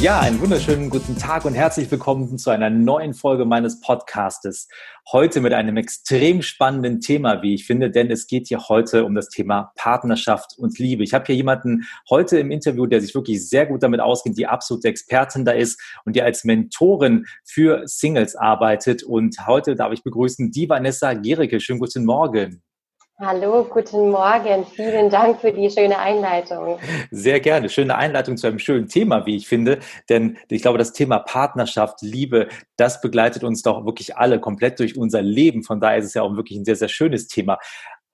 Ja, einen wunderschönen guten Tag und herzlich willkommen zu einer neuen Folge meines Podcastes. Heute mit einem extrem spannenden Thema, wie ich finde, denn es geht hier heute um das Thema Partnerschaft und Liebe. Ich habe hier jemanden heute im Interview, der sich wirklich sehr gut damit auskennt, die absolute Expertin da ist und die als Mentorin für Singles arbeitet. Und heute darf ich begrüßen die Vanessa Gericke. Schönen guten Morgen. Hallo, guten Morgen. Vielen Dank für die schöne Einleitung. Sehr gerne. Schöne Einleitung zu einem schönen Thema, wie ich finde. Denn ich glaube, das Thema Partnerschaft, Liebe, das begleitet uns doch wirklich alle komplett durch unser Leben. Von daher ist es ja auch wirklich ein sehr, sehr schönes Thema.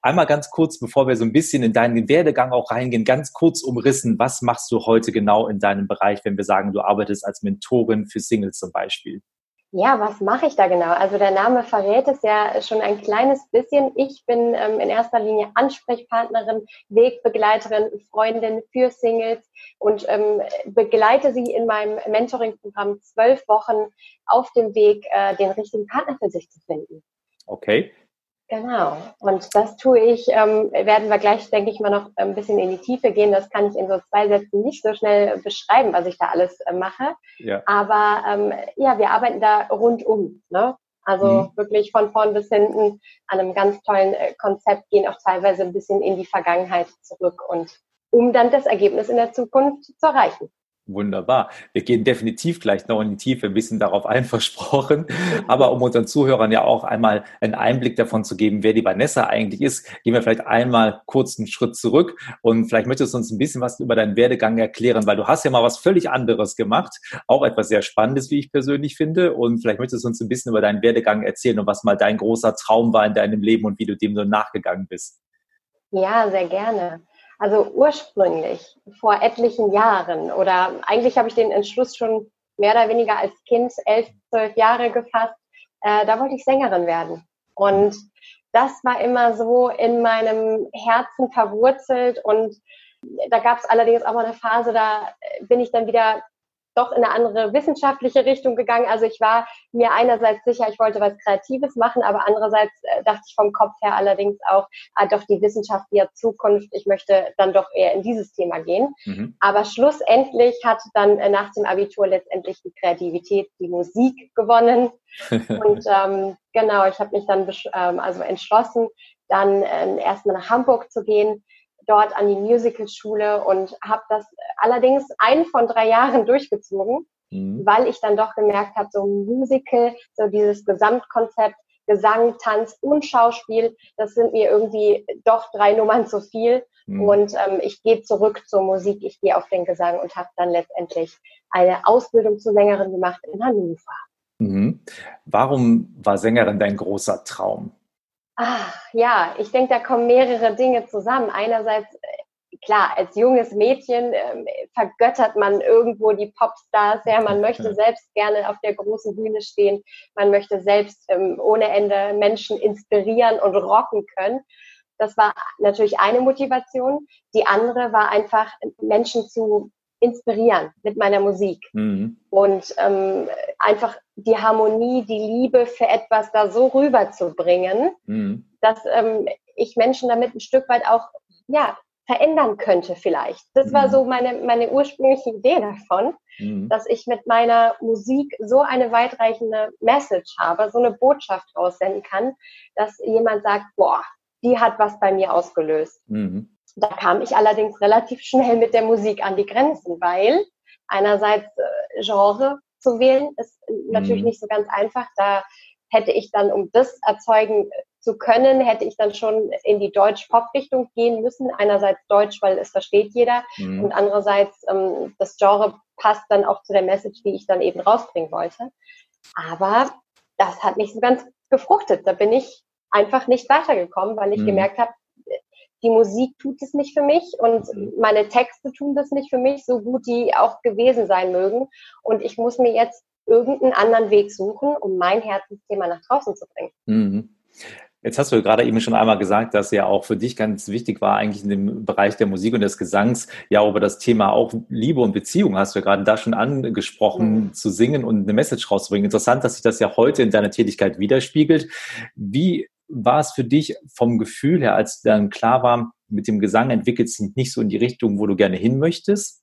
Einmal ganz kurz, bevor wir so ein bisschen in deinen Werdegang auch reingehen, ganz kurz umrissen, was machst du heute genau in deinem Bereich, wenn wir sagen, du arbeitest als Mentorin für Singles zum Beispiel? Ja, was mache ich da genau? Also der Name verrät es ja schon ein kleines bisschen. Ich bin ähm, in erster Linie Ansprechpartnerin, Wegbegleiterin, Freundin für Singles und ähm, begleite sie in meinem Mentoring-Programm zwölf Wochen auf dem Weg, äh, den richtigen Partner für sich zu finden. Okay. Genau. Und das tue ich, ähm, werden wir gleich, denke ich mal, noch ein bisschen in die Tiefe gehen. Das kann ich in so zwei Sätzen nicht so schnell beschreiben, was ich da alles äh, mache. Ja. Aber ähm, ja, wir arbeiten da rundum. Ne? Also mhm. wirklich von vorn bis hinten an einem ganz tollen äh, Konzept, gehen auch teilweise ein bisschen in die Vergangenheit zurück und um dann das Ergebnis in der Zukunft zu erreichen. Wunderbar. Wir gehen definitiv gleich noch in die Tiefe, ein bisschen darauf einversprochen. Aber um unseren Zuhörern ja auch einmal einen Einblick davon zu geben, wer die Vanessa eigentlich ist, gehen wir vielleicht einmal kurz einen Schritt zurück und vielleicht möchtest du uns ein bisschen was über deinen Werdegang erklären, weil du hast ja mal was völlig anderes gemacht, auch etwas sehr Spannendes, wie ich persönlich finde. Und vielleicht möchtest du uns ein bisschen über deinen Werdegang erzählen und was mal dein großer Traum war in deinem Leben und wie du dem so nachgegangen bist. Ja, sehr gerne. Also ursprünglich, vor etlichen Jahren oder eigentlich habe ich den Entschluss schon mehr oder weniger als Kind, elf, zwölf Jahre gefasst, äh, da wollte ich Sängerin werden. Und das war immer so in meinem Herzen verwurzelt und da gab es allerdings auch mal eine Phase, da bin ich dann wieder doch in eine andere wissenschaftliche Richtung gegangen. Also ich war mir einerseits sicher, ich wollte was Kreatives machen, aber andererseits äh, dachte ich vom Kopf her allerdings auch, ah, doch die Wissenschaft die Zukunft, ich möchte dann doch eher in dieses Thema gehen. Mhm. Aber schlussendlich hat dann äh, nach dem Abitur letztendlich die Kreativität, die Musik gewonnen. Und ähm, genau, ich habe mich dann ähm, also entschlossen, dann äh, erstmal nach Hamburg zu gehen dort an die Musicalschule und habe das allerdings ein von drei Jahren durchgezogen, mhm. weil ich dann doch gemerkt habe, so Musical, so dieses Gesamtkonzept, Gesang, Tanz und Schauspiel, das sind mir irgendwie doch drei Nummern zu viel. Mhm. Und ähm, ich gehe zurück zur Musik, ich gehe auf den Gesang und habe dann letztendlich eine Ausbildung zur Sängerin gemacht in Hannover. Mhm. Warum war Sängerin dein großer Traum? Ach, ja, ich denke, da kommen mehrere Dinge zusammen. Einerseits, äh, klar, als junges Mädchen äh, vergöttert man irgendwo die Popstars. Ja, man möchte selbst gerne auf der großen Bühne stehen. Man möchte selbst ähm, ohne Ende Menschen inspirieren und rocken können. Das war natürlich eine Motivation. Die andere war einfach, Menschen zu inspirieren mit meiner Musik. Mhm. Und ähm, einfach die Harmonie, die Liebe für etwas da so rüberzubringen, mhm. dass ähm, ich Menschen damit ein Stück weit auch ja, verändern könnte vielleicht. Das mhm. war so meine, meine ursprüngliche Idee davon, mhm. dass ich mit meiner Musik so eine weitreichende Message habe, so eine Botschaft raussenden kann, dass jemand sagt, boah, die hat was bei mir ausgelöst. Mhm. Da kam ich allerdings relativ schnell mit der Musik an die Grenzen, weil einerseits äh, Genre zu wählen ist natürlich mhm. nicht so ganz einfach. Da hätte ich dann, um das erzeugen zu können, hätte ich dann schon in die Deutsch-Pop-Richtung gehen müssen. Einerseits Deutsch, weil es versteht jeder mhm. und andererseits ähm, das Genre passt dann auch zu der Message, die ich dann eben rausbringen wollte. Aber das hat nicht so ganz gefruchtet. Da bin ich einfach nicht weitergekommen, weil ich mhm. gemerkt habe, die Musik tut es nicht für mich und mhm. meine Texte tun das nicht für mich, so gut die auch gewesen sein mögen. Und ich muss mir jetzt irgendeinen anderen Weg suchen, um mein Herzensthema nach draußen zu bringen. Mhm. Jetzt hast du gerade eben schon einmal gesagt, dass ja auch für dich ganz wichtig war, eigentlich in dem Bereich der Musik und des Gesangs, ja über das Thema auch Liebe und Beziehung hast du ja gerade da schon angesprochen, mhm. zu singen und eine Message rauszubringen. Interessant, dass sich das ja heute in deiner Tätigkeit widerspiegelt. Wie war es für dich vom Gefühl her, als dann klar war, mit dem Gesang entwickelt sich nicht so in die Richtung, wo du gerne hin möchtest?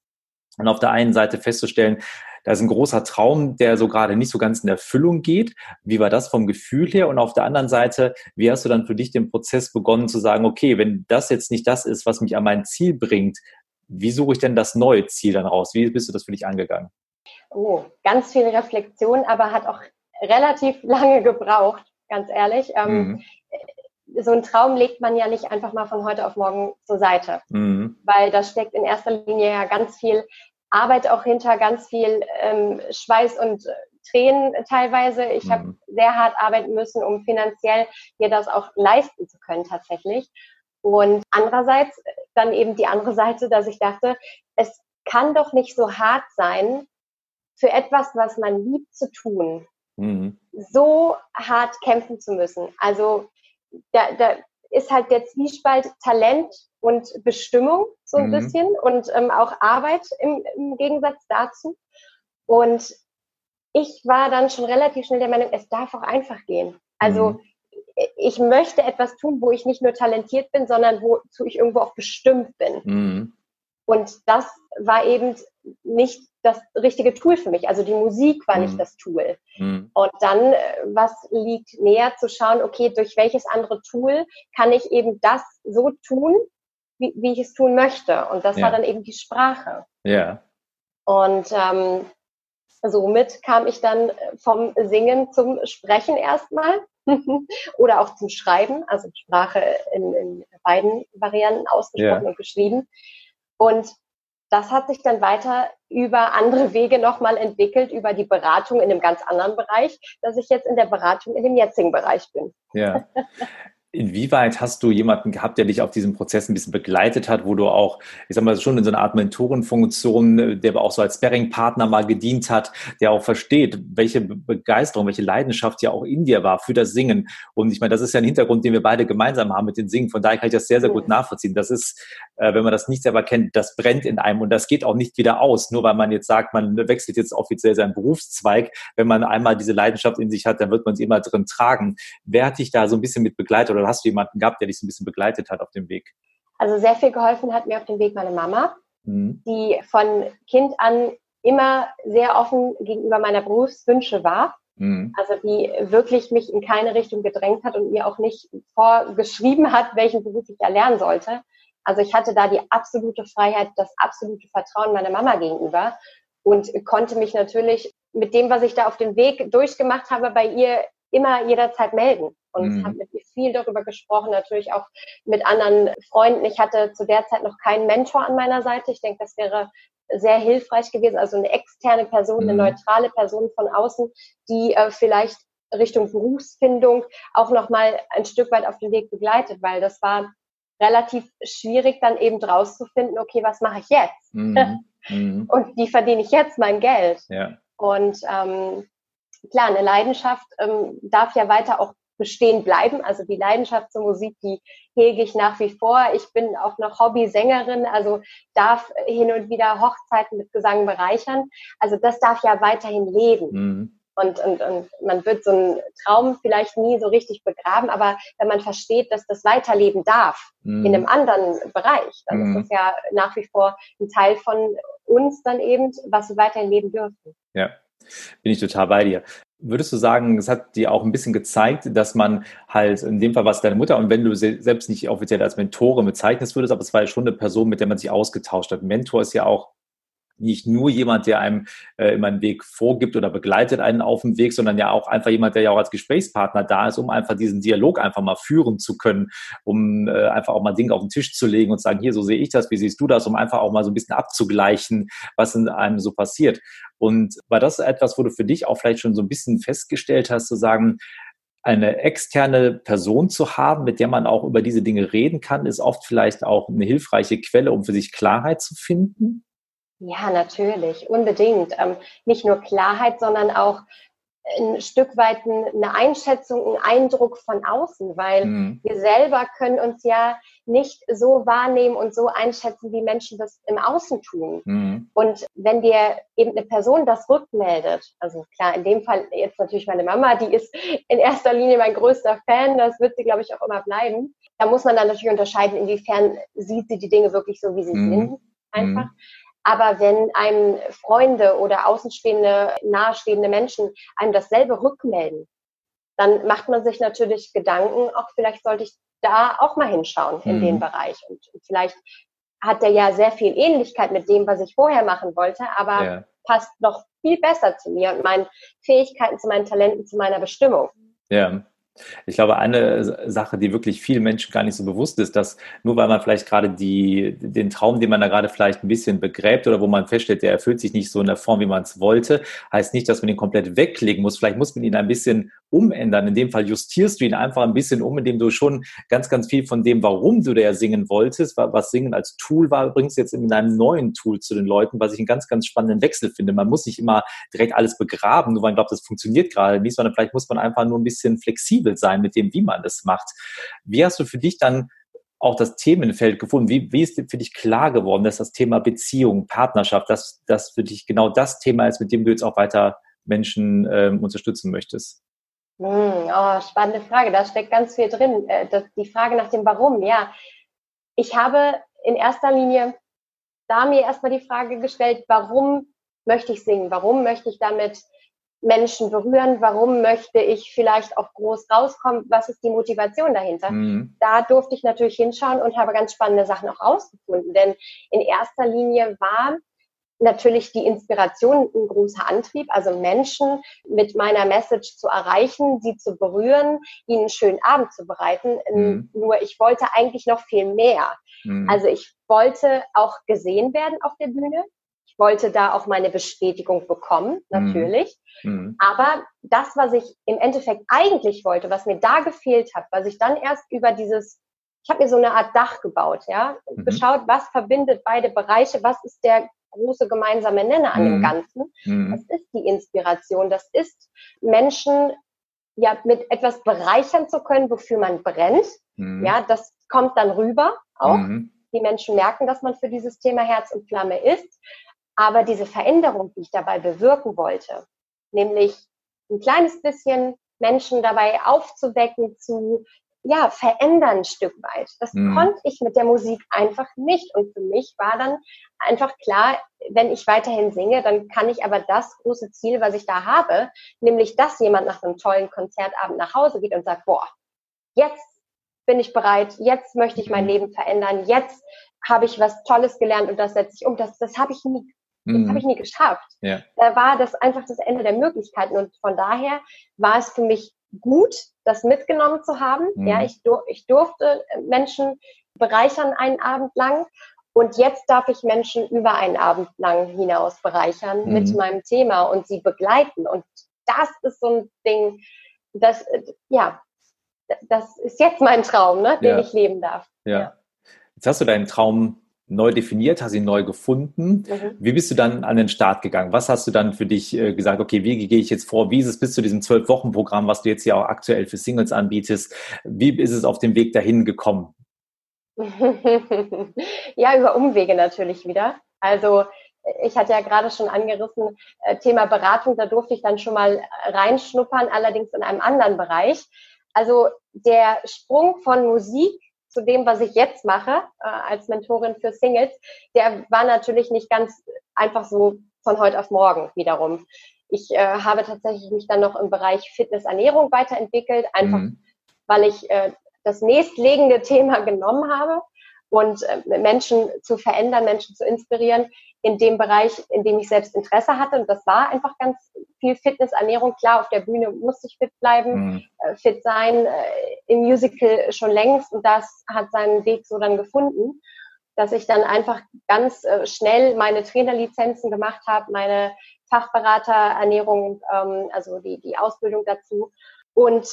Und auf der einen Seite festzustellen, da ist ein großer Traum, der so gerade nicht so ganz in Erfüllung geht. Wie war das vom Gefühl her? Und auf der anderen Seite, wie hast du dann für dich den Prozess begonnen zu sagen, okay, wenn das jetzt nicht das ist, was mich an mein Ziel bringt, wie suche ich denn das neue Ziel dann raus? Wie bist du das für dich angegangen? Oh, ganz viel Reflexion, aber hat auch relativ lange gebraucht, ganz ehrlich. Ähm, mhm. So einen Traum legt man ja nicht einfach mal von heute auf morgen zur Seite, mhm. weil da steckt in erster Linie ja ganz viel Arbeit auch hinter, ganz viel ähm, Schweiß und äh, Tränen teilweise. Ich mhm. habe sehr hart arbeiten müssen, um finanziell mir das auch leisten zu können tatsächlich. Und andererseits dann eben die andere Seite, dass ich dachte, es kann doch nicht so hart sein, für etwas, was man liebt zu tun, mhm. so hart kämpfen zu müssen. Also da, da ist halt der Zwiespalt Talent und Bestimmung so ein mhm. bisschen und ähm, auch Arbeit im, im Gegensatz dazu. Und ich war dann schon relativ schnell der Meinung, es darf auch einfach gehen. Also mhm. ich möchte etwas tun, wo ich nicht nur talentiert bin, sondern wozu ich irgendwo auch bestimmt bin. Mhm. Und das war eben nicht das richtige Tool für mich. Also die Musik war mhm. nicht das Tool. Mhm. Und dann, äh, was liegt näher zu schauen, okay, durch welches andere Tool kann ich eben das so tun, wie, wie ich es tun möchte. Und das ja. war dann eben die Sprache. Ja. Und ähm, somit kam ich dann vom Singen zum Sprechen erstmal oder auch zum Schreiben, also Sprache in, in beiden Varianten ausgesprochen ja. und geschrieben. Und das hat sich dann weiter über andere Wege nochmal entwickelt, über die Beratung in einem ganz anderen Bereich, dass ich jetzt in der Beratung in dem jetzigen Bereich bin. Ja. Inwieweit hast du jemanden gehabt, der dich auf diesem Prozess ein bisschen begleitet hat, wo du auch, ich sag mal, schon in so einer Art Mentorenfunktion, der aber auch so als Sparring-Partner mal gedient hat, der auch versteht, welche Begeisterung, welche Leidenschaft ja auch in dir war für das Singen. Und ich meine, das ist ja ein Hintergrund, den wir beide gemeinsam haben mit dem Singen. Von daher kann ich das sehr, sehr gut nachvollziehen. Das ist, äh, wenn man das nicht selber kennt, das brennt in einem und das geht auch nicht wieder aus, nur weil man jetzt sagt, man wechselt jetzt offiziell seinen Berufszweig. Wenn man einmal diese Leidenschaft in sich hat, dann wird man sie immer drin tragen. Wer hat dich da so ein bisschen mit begleitet oder hast du jemanden gehabt, der dich so ein bisschen begleitet hat auf dem Weg? Also sehr viel geholfen hat mir auf dem Weg meine Mama, mhm. die von Kind an immer sehr offen gegenüber meiner Berufswünsche war. Mhm. Also die wirklich mich in keine Richtung gedrängt hat und mir auch nicht vorgeschrieben hat, welchen Beruf ich erlernen sollte. Also ich hatte da die absolute Freiheit, das absolute Vertrauen meiner Mama gegenüber und konnte mich natürlich mit dem, was ich da auf dem Weg durchgemacht habe, bei ihr immer jederzeit melden und mhm. habe mit ihr viel darüber gesprochen, natürlich auch mit anderen Freunden. Ich hatte zu der Zeit noch keinen Mentor an meiner Seite. Ich denke, das wäre sehr hilfreich gewesen, also eine externe Person, eine mhm. neutrale Person von außen, die äh, vielleicht Richtung Berufsfindung auch noch mal ein Stück weit auf den Weg begleitet, weil das war relativ schwierig, dann eben draus zu finden, okay, was mache ich jetzt? Mhm. Mhm. Und wie verdiene ich jetzt mein Geld? Ja. Und ähm, klar, eine Leidenschaft ähm, darf ja weiter auch bestehen bleiben. Also die Leidenschaft zur Musik, die hege ich nach wie vor. Ich bin auch noch Hobby-Sängerin, also darf hin und wieder Hochzeiten mit Gesang bereichern. Also das darf ja weiterhin leben. Mhm. Und, und, und man wird so einen Traum vielleicht nie so richtig begraben, aber wenn man versteht, dass das weiterleben darf mhm. in einem anderen Bereich, dann mhm. ist das ja nach wie vor ein Teil von uns dann eben, was wir weiterhin leben dürfen. Ja, bin ich total bei dir. Würdest du sagen, es hat dir auch ein bisschen gezeigt, dass man halt in dem Fall was deine Mutter und wenn du selbst nicht offiziell als Mentorin bezeichnest würdest, aber es war ja schon eine Person, mit der man sich ausgetauscht hat. Mentor ist ja auch nicht nur jemand, der einem äh, immer einen Weg vorgibt oder begleitet einen auf dem Weg, sondern ja auch einfach jemand, der ja auch als Gesprächspartner da ist, um einfach diesen Dialog einfach mal führen zu können, um äh, einfach auch mal Dinge auf den Tisch zu legen und sagen, hier, so sehe ich das, wie siehst du das, um einfach auch mal so ein bisschen abzugleichen, was in einem so passiert. Und war das etwas, wo du für dich auch vielleicht schon so ein bisschen festgestellt hast, zu sagen, eine externe Person zu haben, mit der man auch über diese Dinge reden kann, ist oft vielleicht auch eine hilfreiche Quelle, um für sich Klarheit zu finden? Ja, natürlich, unbedingt. Ähm, nicht nur Klarheit, sondern auch ein Stück weit eine Einschätzung, ein Eindruck von außen, weil mhm. wir selber können uns ja nicht so wahrnehmen und so einschätzen, wie Menschen das im Außen tun. Mhm. Und wenn dir eben eine Person das rückmeldet, also klar, in dem Fall jetzt natürlich meine Mama, die ist in erster Linie mein größter Fan, das wird sie, glaube ich, auch immer bleiben. Da muss man dann natürlich unterscheiden, inwiefern sieht sie die Dinge wirklich so, wie sie mhm. sind, einfach. Aber wenn einem Freunde oder außenstehende, nahestehende Menschen einem dasselbe rückmelden, dann macht man sich natürlich Gedanken, auch vielleicht sollte ich da auch mal hinschauen in mhm. den Bereich. Und vielleicht hat der ja sehr viel Ähnlichkeit mit dem, was ich vorher machen wollte, aber ja. passt noch viel besser zu mir und meinen Fähigkeiten, zu meinen Talenten, zu meiner Bestimmung. Ja. Ich glaube, eine Sache, die wirklich vielen Menschen gar nicht so bewusst ist, dass nur weil man vielleicht gerade die, den Traum, den man da gerade vielleicht ein bisschen begräbt oder wo man feststellt, der erfüllt sich nicht so in der Form, wie man es wollte, heißt nicht, dass man ihn komplett wegklicken muss. Vielleicht muss man ihn ein bisschen umändern. In dem Fall justierst du ihn einfach ein bisschen um, indem du schon ganz, ganz viel von dem, warum du da singen wolltest, was Singen als Tool war, bringst jetzt in einem neuen Tool zu den Leuten, was ich einen ganz, ganz spannenden Wechsel finde. Man muss nicht immer direkt alles begraben, nur weil man glaubt, das funktioniert gerade nicht, sondern vielleicht muss man einfach nur ein bisschen flexibel flexibel sein mit dem, wie man das macht. Wie hast du für dich dann auch das Themenfeld gefunden? Wie, wie ist für dich klar geworden, dass das Thema Beziehung, Partnerschaft, dass das für dich genau das Thema ist, mit dem du jetzt auch weiter Menschen ähm, unterstützen möchtest? Hm, oh, spannende Frage. Da steckt ganz viel drin. Äh, das, die Frage nach dem Warum. Ja, ich habe in erster Linie da mir erstmal die Frage gestellt, warum möchte ich singen? Warum möchte ich damit Menschen berühren? Warum möchte ich vielleicht auch groß rauskommen? Was ist die Motivation dahinter? Mhm. Da durfte ich natürlich hinschauen und habe ganz spannende Sachen auch rausgefunden. Denn in erster Linie war natürlich die Inspiration ein großer Antrieb, also Menschen mit meiner Message zu erreichen, sie zu berühren, ihnen einen schönen Abend zu bereiten. Mhm. Nur ich wollte eigentlich noch viel mehr. Mhm. Also ich wollte auch gesehen werden auf der Bühne. Ich wollte da auch meine Bestätigung bekommen, mhm. natürlich. Mhm. Aber das, was ich im Endeffekt eigentlich wollte, was mir da gefehlt hat, was ich dann erst über dieses, ich habe mir so eine Art Dach gebaut, ja, mhm. geschaut, was verbindet beide Bereiche, was ist der große gemeinsame Nenner an dem mhm. Ganzen. Mhm. Das ist die Inspiration, das ist Menschen ja mit etwas bereichern zu können, wofür man brennt. Mhm. Ja, das kommt dann rüber auch. Die Menschen merken, dass man für dieses Thema Herz und Flamme ist. Aber diese Veränderung, die ich dabei bewirken wollte, nämlich ein kleines bisschen Menschen dabei aufzuwecken, zu ja, verändern ein Stück weit. Das mhm. konnte ich mit der Musik einfach nicht. Und für mich war dann einfach klar, wenn ich weiterhin singe, dann kann ich aber das große Ziel, was ich da habe, nämlich, dass jemand nach einem tollen Konzertabend nach Hause geht und sagt, boah, jetzt bin ich bereit, jetzt möchte ich mein mhm. Leben verändern, jetzt habe ich was Tolles gelernt und das setze ich um. Das, das habe ich nie das mhm. habe ich nie geschafft. Ja. Da war das einfach das Ende der Möglichkeiten. Und von daher war es für mich gut, das mitgenommen zu haben. Mhm. Ja, ich, dur ich durfte Menschen bereichern einen Abend lang. Und jetzt darf ich Menschen über einen Abend lang hinaus bereichern mhm. mit meinem Thema und sie begleiten. Und das ist so ein Ding, das, ja, das ist jetzt mein Traum, ne, den ja. ich leben darf. Ja. ja. Jetzt hast du deinen Traum neu definiert, hast ihn neu gefunden. Mhm. Wie bist du dann an den Start gegangen? Was hast du dann für dich äh, gesagt, okay, wie gehe ich jetzt vor? Wie ist es bis zu diesem Zwölf-Wochen-Programm, was du jetzt ja auch aktuell für Singles anbietest? Wie ist es auf dem Weg dahin gekommen? ja, über Umwege natürlich wieder. Also ich hatte ja gerade schon angerissen, äh, Thema Beratung, da durfte ich dann schon mal reinschnuppern, allerdings in einem anderen Bereich. Also der Sprung von Musik zu dem, was ich jetzt mache äh, als Mentorin für Singles, der war natürlich nicht ganz einfach so von heute auf morgen wiederum. Ich äh, habe tatsächlich mich dann noch im Bereich Fitness, Ernährung weiterentwickelt, einfach mhm. weil ich äh, das nächstlegende Thema genommen habe und äh, Menschen zu verändern, Menschen zu inspirieren in dem Bereich, in dem ich selbst Interesse hatte. Und das war einfach ganz viel Fitness, Ernährung. Klar, auf der Bühne musste ich fit bleiben, mhm. äh, fit sein, äh, im Musical schon längst. Und das hat seinen Weg so dann gefunden, dass ich dann einfach ganz schnell meine Trainerlizenzen gemacht habe, meine Fachberater Ernährung, ähm, also die, die Ausbildung dazu. Und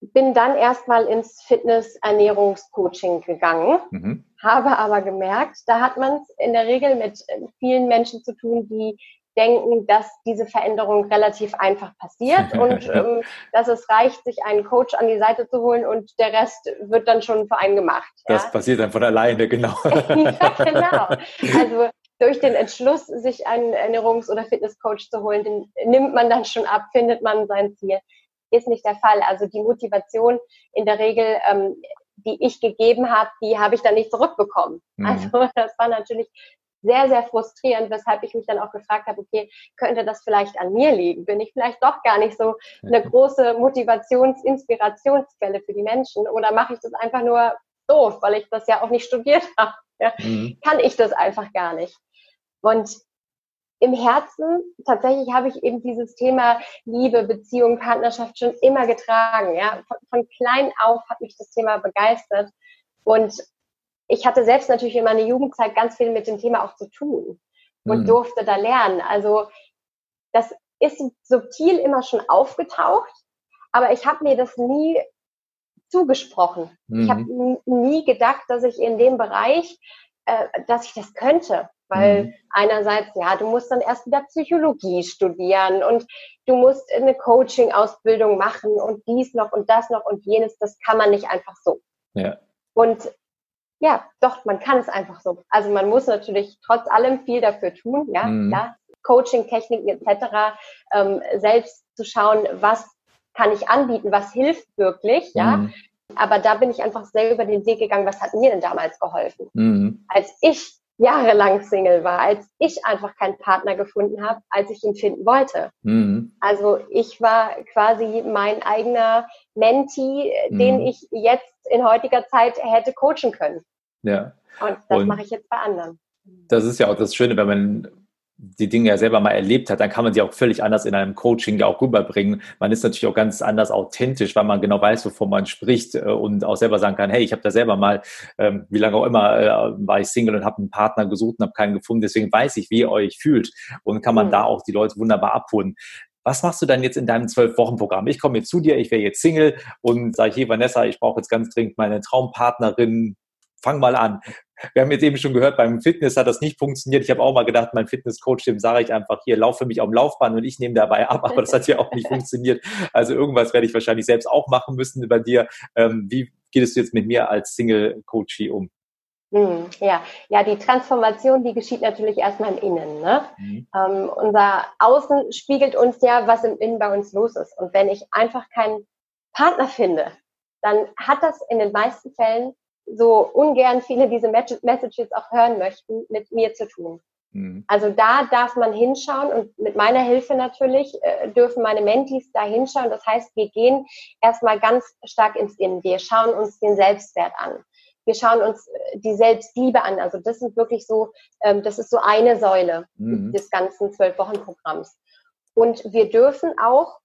bin dann erstmal ins Fitness-Ernährungscoaching gegangen, mhm. Habe aber gemerkt, da hat man es in der Regel mit äh, vielen Menschen zu tun, die denken, dass diese Veränderung relativ einfach passiert und ähm, dass es reicht, sich einen Coach an die Seite zu holen und der Rest wird dann schon für einen gemacht. Das ja? passiert dann von alleine, genau. ja, genau. Also durch den Entschluss, sich einen Ernährungs- oder Fitnesscoach zu holen, den nimmt man dann schon ab, findet man sein Ziel. Ist nicht der Fall. Also die Motivation in der Regel, ähm, die ich gegeben habe, die habe ich dann nicht zurückbekommen. Mhm. Also das war natürlich sehr, sehr frustrierend, weshalb ich mich dann auch gefragt habe, okay, könnte das vielleicht an mir liegen? Bin ich vielleicht doch gar nicht so eine große Motivations-, Inspirationsquelle für die Menschen oder mache ich das einfach nur doof, weil ich das ja auch nicht studiert habe? Ja? Mhm. Kann ich das einfach gar nicht. Und im Herzen, tatsächlich habe ich eben dieses Thema Liebe, Beziehung, Partnerschaft schon immer getragen. Ja? Von, von klein auf hat mich das Thema begeistert. Und ich hatte selbst natürlich in meiner Jugendzeit ganz viel mit dem Thema auch zu tun und mhm. durfte da lernen. Also das ist subtil immer schon aufgetaucht, aber ich habe mir das nie zugesprochen. Mhm. Ich habe nie gedacht, dass ich in dem Bereich, äh, dass ich das könnte. Weil mhm. einerseits, ja, du musst dann erst wieder Psychologie studieren und du musst eine Coaching-Ausbildung machen und dies noch und das noch und jenes. Das kann man nicht einfach so. Ja. Und ja, doch, man kann es einfach so. Also man muss natürlich trotz allem viel dafür tun, ja, mhm. ja Coaching, Techniken etc. Ähm, selbst zu schauen, was kann ich anbieten, was hilft wirklich, ja. Mhm. Aber da bin ich einfach selber den Weg gegangen, was hat mir denn damals geholfen? Mhm. Als ich jahrelang Single war, als ich einfach keinen Partner gefunden habe, als ich ihn finden wollte. Mhm. Also ich war quasi mein eigener Mentee, mhm. den ich jetzt in heutiger Zeit hätte coachen können. Ja. Und das mache ich jetzt bei anderen. Das ist ja auch das Schöne, wenn man die Dinge ja selber mal erlebt hat, dann kann man sie auch völlig anders in einem Coaching ja auch rüberbringen. Man ist natürlich auch ganz anders authentisch, weil man genau weiß, wovon man spricht äh, und auch selber sagen kann, hey, ich habe da selber mal, ähm, wie lange auch immer, äh, war ich Single und habe einen Partner gesucht und habe keinen gefunden. Deswegen weiß ich, wie ihr euch fühlt und kann man mhm. da auch die Leute wunderbar abholen. Was machst du dann jetzt in deinem Zwölf-Wochen-Programm? Ich komme jetzt zu dir, ich wäre jetzt Single und sage, hey Vanessa, ich brauche jetzt ganz dringend meine Traumpartnerin, fang mal an. Wir haben jetzt eben schon gehört, beim Fitness hat das nicht funktioniert. Ich habe auch mal gedacht, mein Fitnesscoach, dem sage ich einfach hier, laufe mich auf dem Laufbahn und ich nehme dabei ab, aber das hat ja auch nicht funktioniert. Also irgendwas werde ich wahrscheinlich selbst auch machen müssen bei dir. Ähm, wie gehst du jetzt mit mir als Single-Coachie um? Hm, ja, ja, die Transformation, die geschieht natürlich erstmal im Innen. Ne? Mhm. Ähm, unser Außen spiegelt uns ja, was im Innen bei uns los ist. Und wenn ich einfach keinen Partner finde, dann hat das in den meisten Fällen so ungern viele diese Messages auch hören möchten, mit mir zu tun. Mhm. Also da darf man hinschauen und mit meiner Hilfe natürlich äh, dürfen meine Mentees da hinschauen. Das heißt, wir gehen erstmal ganz stark ins Innen. Wir schauen uns den Selbstwert an. Wir schauen uns äh, die Selbstliebe an. Also das sind wirklich so, ähm, das ist so eine Säule mhm. des ganzen zwölf Wochen Programms. Und wir dürfen auch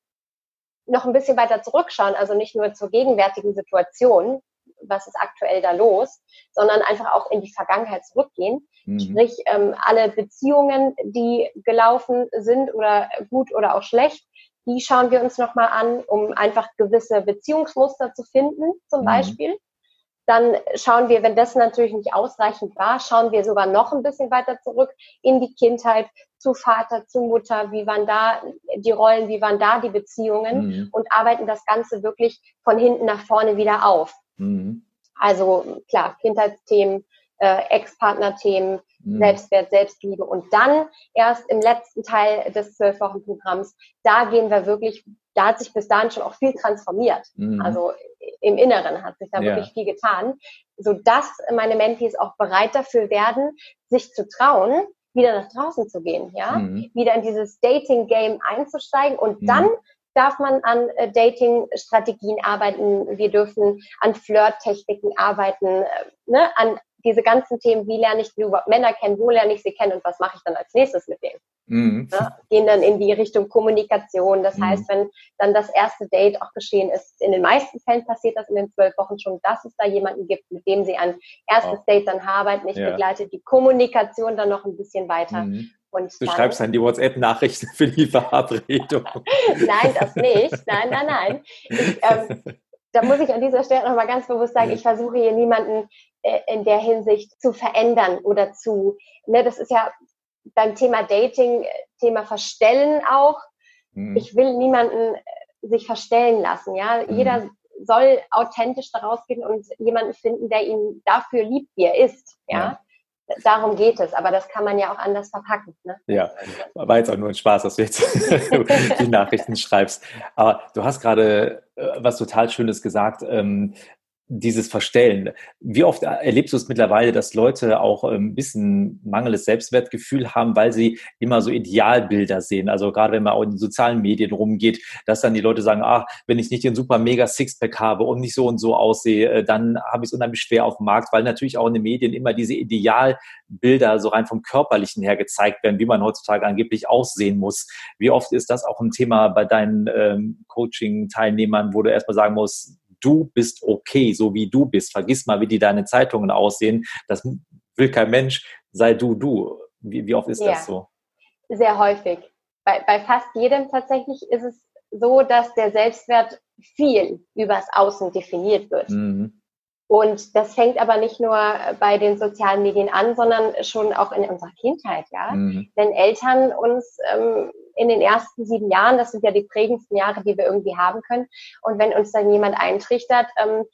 noch ein bisschen weiter zurückschauen, also nicht nur zur gegenwärtigen Situation, was ist aktuell da los, sondern einfach auch in die Vergangenheit zurückgehen. Mhm. Sprich, ähm, alle Beziehungen, die gelaufen sind oder gut oder auch schlecht, die schauen wir uns nochmal an, um einfach gewisse Beziehungsmuster zu finden, zum mhm. Beispiel. Dann schauen wir, wenn das natürlich nicht ausreichend war, schauen wir sogar noch ein bisschen weiter zurück in die Kindheit, zu Vater, zu Mutter, wie waren da die Rollen, wie waren da die Beziehungen mhm. und arbeiten das Ganze wirklich von hinten nach vorne wieder auf. Mhm. Also klar, Kindheitsthemen, äh, Ex-Partner-Themen, mhm. Selbstwert, Selbstliebe und dann erst im letzten Teil des zwölf-Wochen-Programms, da gehen wir wirklich, da hat sich bis dahin schon auch viel transformiert. Mhm. Also im Inneren hat sich da ja. wirklich viel getan, so dass meine Mentees auch bereit dafür werden, sich zu trauen, wieder nach draußen zu gehen, ja, mhm. wieder in dieses Dating-Game einzusteigen und mhm. dann darf man an äh, Dating-Strategien arbeiten, wir dürfen an Flirt-Techniken arbeiten, äh, ne, an diese ganzen Themen, wie lerne ich überhaupt Männer kennen, wo lerne ich sie kennen und was mache ich dann als nächstes mit denen. Mhm. Ne, gehen dann in die Richtung Kommunikation. Das mhm. heißt, wenn dann das erste Date auch geschehen ist, in den meisten Fällen passiert das in den zwölf Wochen schon, dass es da jemanden gibt, mit dem sie ein erstes oh. Date dann arbeiten. Ich ja. begleite die Kommunikation dann noch ein bisschen weiter. Mhm. Und du dann, schreibst dann die WhatsApp-Nachrichten für die Verabredung. nein, das nicht. Nein, nein, nein. Ich, ähm, da muss ich an dieser Stelle nochmal ganz bewusst sagen, ich versuche hier niemanden äh, in der Hinsicht zu verändern oder zu, ne, das ist ja beim Thema Dating, Thema Verstellen auch. Mhm. Ich will niemanden äh, sich verstellen lassen. Ja, mhm. jeder soll authentisch daraus gehen und jemanden finden, der ihn dafür liebt, wie er ist. ja. ja darum geht es, aber das kann man ja auch anders verpacken. Ne? Ja, war jetzt auch nur ein Spaß, dass du jetzt die Nachrichten schreibst. Aber du hast gerade äh, was total Schönes gesagt. Dieses Verstellen. Wie oft erlebst du es mittlerweile, dass Leute auch ein ähm, bisschen mangelndes Selbstwertgefühl haben, weil sie immer so Idealbilder sehen? Also gerade wenn man auch in den sozialen Medien rumgeht, dass dann die Leute sagen, ach, wenn ich nicht den super mega Sixpack habe und nicht so und so aussehe, äh, dann habe ich es unheimlich schwer auf dem Markt, weil natürlich auch in den Medien immer diese Idealbilder so rein vom Körperlichen her gezeigt werden, wie man heutzutage angeblich aussehen muss. Wie oft ist das auch ein Thema bei deinen ähm, Coaching-Teilnehmern, wo du erstmal sagen musst, du bist okay, so wie du bist. Vergiss mal, wie die deine Zeitungen aussehen. Das will kein Mensch. Sei du, du. Wie, wie oft ist ja, das so? Sehr häufig. Bei, bei fast jedem tatsächlich ist es so, dass der Selbstwert viel übers Außen definiert wird. Mhm. Und das fängt aber nicht nur bei den sozialen Medien an, sondern schon auch in unserer Kindheit, ja. Mhm. Wenn Eltern uns ähm, in den ersten sieben Jahren, das sind ja die prägendsten Jahre, die wir irgendwie haben können, und wenn uns dann jemand eintrichtert, ähm,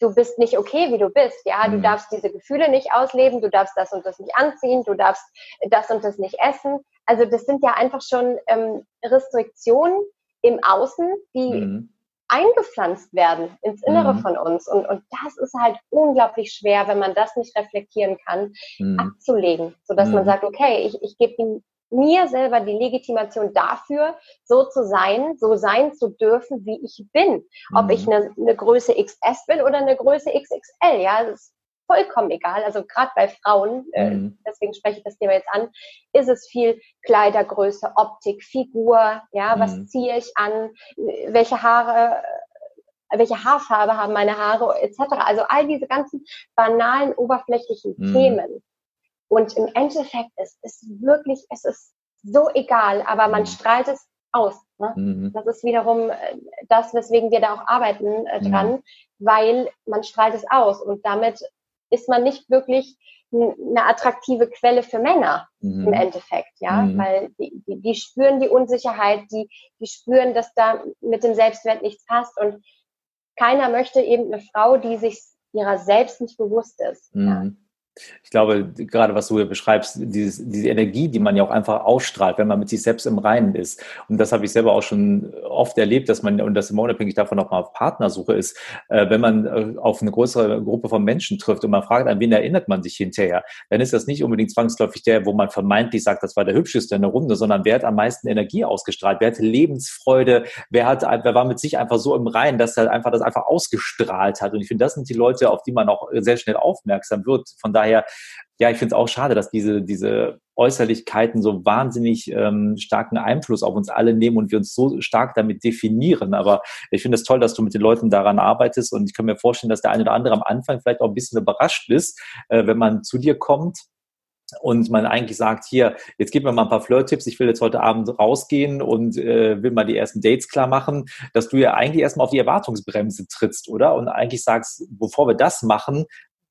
du bist nicht okay, wie du bist, ja, du mhm. darfst diese Gefühle nicht ausleben, du darfst das und das nicht anziehen, du darfst das und das nicht essen. Also das sind ja einfach schon ähm, Restriktionen im Außen, die mhm eingepflanzt werden ins Innere mhm. von uns. Und, und das ist halt unglaublich schwer, wenn man das nicht reflektieren kann, mhm. abzulegen, sodass mhm. man sagt, okay, ich, ich gebe mir selber die Legitimation dafür, so zu sein, so sein zu dürfen, wie ich bin. Ob ich mhm. eine, eine Größe XS bin oder eine Größe XXL, ja, das ist vollkommen egal. Also gerade bei Frauen, äh, mhm. deswegen spreche ich das Thema jetzt an, ist es viel Kleidergröße, Optik, Figur, ja, was mhm. ziehe ich an, welche Haare welche Haarfarbe haben meine Haare etc. Also all diese ganzen banalen, oberflächlichen mhm. Themen. Und im Endeffekt ist es wirklich, es ist so egal, aber man mhm. strahlt es aus. Ne? Mhm. Das ist wiederum äh, das, weswegen wir da auch arbeiten äh, dran, mhm. weil man strahlt es aus und damit ist man nicht wirklich eine attraktive Quelle für Männer mhm. im Endeffekt, ja, mhm. weil die, die, die, spüren die Unsicherheit, die, die spüren, dass da mit dem Selbstwert nichts passt und keiner möchte eben eine Frau, die sich ihrer selbst nicht bewusst ist. Mhm. Ja. Ich glaube, gerade was du hier beschreibst, dieses, diese Energie, die man ja auch einfach ausstrahlt, wenn man mit sich selbst im Reinen ist. Und das habe ich selber auch schon oft erlebt, dass man, und das immer unabhängig davon auch mal auf Partnersuche ist, äh, wenn man äh, auf eine größere Gruppe von Menschen trifft und man fragt, an wen erinnert man sich hinterher, dann ist das nicht unbedingt zwangsläufig der, wo man vermeintlich sagt, das war der hübscheste in der Runde, sondern wer hat am meisten Energie ausgestrahlt, wer hatte Lebensfreude, wer hat, wer war mit sich einfach so im Reinen, dass er einfach das einfach ausgestrahlt hat. Und ich finde, das sind die Leute, auf die man auch sehr schnell aufmerksam wird. Von daher daher, ja, ich finde es auch schade, dass diese, diese Äußerlichkeiten so wahnsinnig ähm, starken Einfluss auf uns alle nehmen und wir uns so stark damit definieren. Aber ich finde es toll, dass du mit den Leuten daran arbeitest und ich kann mir vorstellen, dass der eine oder andere am Anfang vielleicht auch ein bisschen überrascht ist, äh, wenn man zu dir kommt und man eigentlich sagt, hier, jetzt gib mir mal ein paar Flirt-Tipps, ich will jetzt heute Abend rausgehen und äh, will mal die ersten Dates klar machen, dass du ja eigentlich erstmal auf die Erwartungsbremse trittst, oder? Und eigentlich sagst, bevor wir das machen,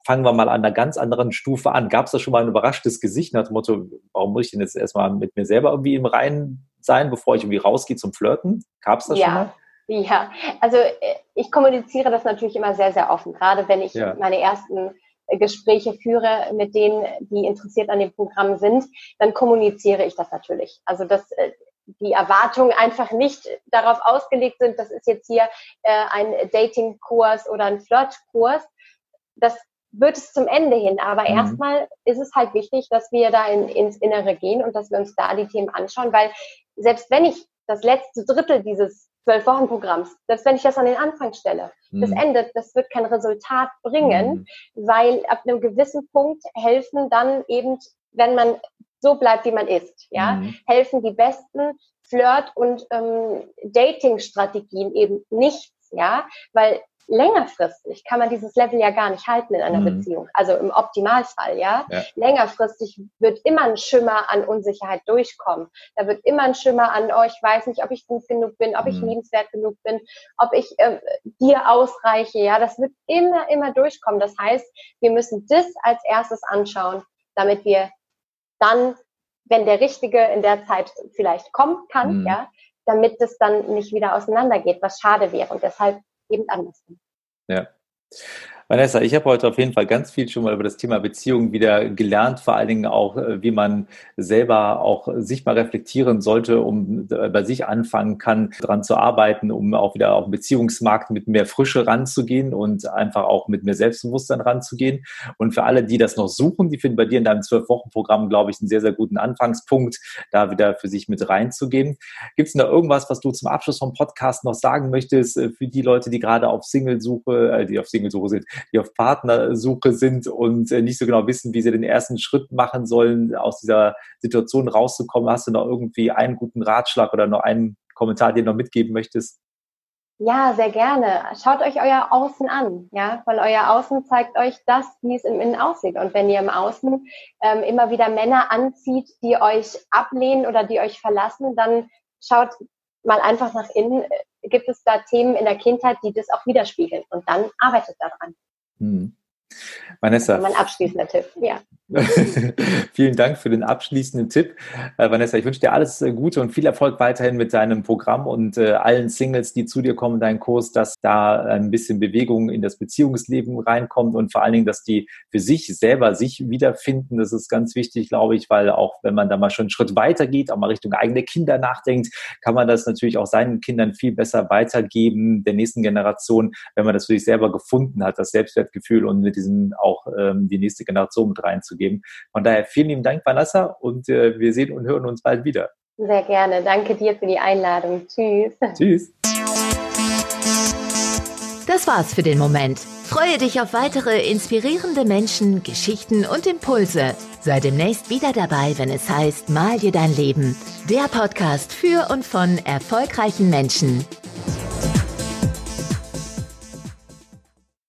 fangen wir mal an einer ganz anderen Stufe an. Gab es da schon mal ein überraschtes Gesicht nach dem Motto, warum muss ich denn jetzt erstmal mit mir selber irgendwie im Reinen sein, bevor ich irgendwie rausgehe zum Flirten? Gab es das ja. schon mal? Ja, also äh, ich kommuniziere das natürlich immer sehr, sehr offen. Gerade wenn ich ja. meine ersten äh, Gespräche führe mit denen, die interessiert an dem Programm sind, dann kommuniziere ich das natürlich. Also dass äh, die Erwartungen einfach nicht darauf ausgelegt sind, das ist jetzt hier ein Dating-Kurs oder ein Flirt-Kurs. Das wird es zum Ende hin. Aber mhm. erstmal ist es halt wichtig, dass wir da in, ins Innere gehen und dass wir uns da die Themen anschauen, weil selbst wenn ich das letzte Drittel dieses zwölf Wochen Programms, selbst wenn ich das an den Anfang stelle, mhm. das endet, das wird kein Resultat bringen, mhm. weil ab einem gewissen Punkt helfen dann eben, wenn man so bleibt, wie man ist, ja, mhm. helfen die besten Flirt- und ähm, Dating-Strategien eben nichts, ja, weil längerfristig kann man dieses Level ja gar nicht halten in einer mhm. Beziehung. Also im Optimalfall, ja? ja? Längerfristig wird immer ein Schimmer an Unsicherheit durchkommen. Da wird immer ein Schimmer an, oh, ich weiß nicht, ob ich gut genug bin, ob mhm. ich liebenswert genug bin, ob ich äh, dir ausreiche, ja? Das wird immer, immer durchkommen. Das heißt, wir müssen das als erstes anschauen, damit wir dann wenn der Richtige in der Zeit vielleicht kommen kann, mhm. ja, damit es dann nicht wieder auseinandergeht, was schade wäre und deshalb eben anders. Ja. Vanessa, ich habe heute auf jeden Fall ganz viel schon mal über das Thema Beziehungen wieder gelernt, vor allen Dingen auch, äh, wie man selber auch sich mal reflektieren sollte, um äh, bei sich anfangen kann, daran zu arbeiten, um auch wieder auf den Beziehungsmarkt mit mehr Frische ranzugehen und einfach auch mit mehr Selbstbewusstsein ranzugehen. Und für alle, die das noch suchen, die finden bei dir in deinem Zwölf-Wochen-Programm, glaube ich, einen sehr, sehr guten Anfangspunkt, da wieder für sich mit reinzugehen. Gibt es da irgendwas, was du zum Abschluss vom Podcast noch sagen möchtest äh, für die Leute, die gerade auf Single-Suche, die auf Single-Suche sind, die auf Partnersuche sind und äh, nicht so genau wissen, wie sie den ersten Schritt machen sollen, aus dieser Situation rauszukommen. Hast du noch irgendwie einen guten Ratschlag oder noch einen Kommentar, den du noch mitgeben möchtest? Ja, sehr gerne. Schaut euch euer Außen an, ja, weil euer Außen zeigt euch das, wie es im Innen aussieht. Und wenn ihr im Außen ähm, immer wieder Männer anzieht, die euch ablehnen oder die euch verlassen, dann schaut mal einfach nach innen. Gibt es da Themen in der Kindheit, die das auch widerspiegeln? Und dann arbeitet daran. Hm. Vanessa. Mein abschließender Tipp, ja. Vielen Dank für den abschließenden Tipp. Äh, Vanessa, ich wünsche dir alles äh, Gute und viel Erfolg weiterhin mit deinem Programm und äh, allen Singles, die zu dir kommen, deinen Kurs, dass da ein bisschen Bewegung in das Beziehungsleben reinkommt und vor allen Dingen, dass die für sich selber sich wiederfinden. Das ist ganz wichtig, glaube ich, weil auch wenn man da mal schon einen Schritt weiter geht, auch mal Richtung eigene Kinder nachdenkt, kann man das natürlich auch seinen Kindern viel besser weitergeben, der nächsten Generation, wenn man das für sich selber gefunden hat, das Selbstwertgefühl und mit diesem auch ähm, die nächste Generation mit reinzugehen geben. Von daher vielen lieben Dank, Vanessa, und äh, wir sehen und hören uns bald wieder. Sehr gerne. Danke dir für die Einladung. Tschüss. Tschüss. Das war's für den Moment. Freue dich auf weitere inspirierende Menschen, Geschichten und Impulse. Sei demnächst wieder dabei, wenn es heißt Mal dir dein Leben. Der Podcast für und von erfolgreichen Menschen.